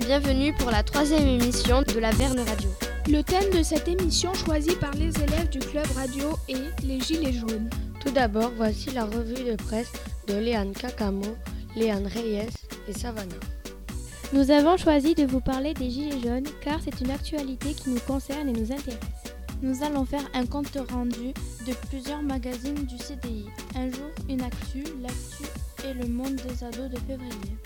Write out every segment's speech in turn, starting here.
et bienvenue pour la troisième émission de la Verne Radio. Le thème de cette émission choisi par les élèves du club radio est les Gilets jaunes. Tout d'abord, voici la revue de presse de Léane Kakamo, Léane Reyes et Savannah. Nous avons choisi de vous parler des Gilets jaunes car c'est une actualité qui nous concerne et nous intéresse. Nous allons faire un compte rendu de plusieurs magazines du CDI. Un jour, une actu, l'actu et le monde des ados de février.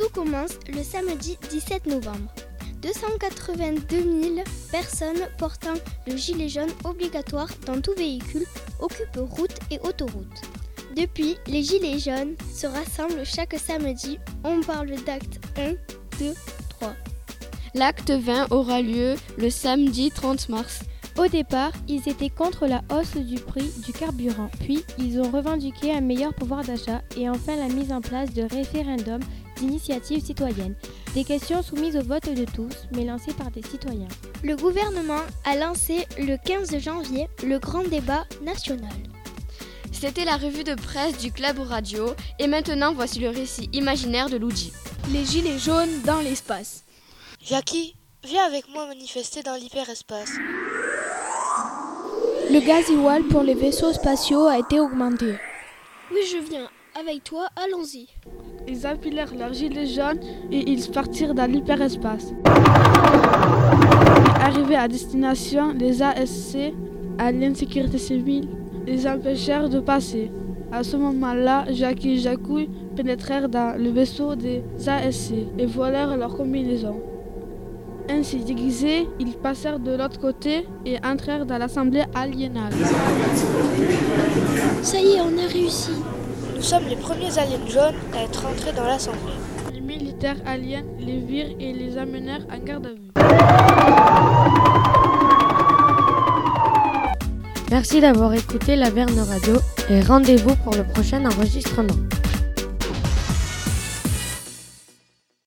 Tout commence le samedi 17 novembre. 282 000 personnes portant le gilet jaune obligatoire dans tout véhicule occupent route et autoroute. Depuis, les gilets jaunes se rassemblent chaque samedi. On parle d'acte 1, 2, 3. L'acte 20 aura lieu le samedi 30 mars. Au départ, ils étaient contre la hausse du prix du carburant, puis ils ont revendiqué un meilleur pouvoir d'achat et enfin la mise en place de référendums d'initiatives citoyennes, des questions soumises au vote de tous, mais lancées par des citoyens. Le gouvernement a lancé le 15 janvier le grand débat national. C'était la revue de presse du Club Radio et maintenant voici le récit imaginaire de Luigi. Les gilets jaunes dans l'espace. Jackie, viens avec moi manifester dans l'hyperespace. Le gasoil pour les vaisseaux spatiaux a été augmenté. Oui, je viens. Avec toi, allons-y. Ils empilèrent leurs gilets jaunes et ils partirent dans l'hyperespace. Arrivés à destination, les ASC, Aliens Sécurité Civile, les empêchèrent de passer. À ce moment-là, Jackie et Jacouille pénétrèrent dans le vaisseau des ASC et volèrent leur combinaison. Ainsi déguisés, ils passèrent de l'autre côté et entrèrent dans l'assemblée aliénale. Ça y est, on a réussi. Nous sommes les premiers aliens jaunes à être entrés dans l'assemblée. Les militaires aliens les virent et les amenèrent en garde à vue. Merci d'avoir écouté la Verne Radio et rendez-vous pour le prochain enregistrement.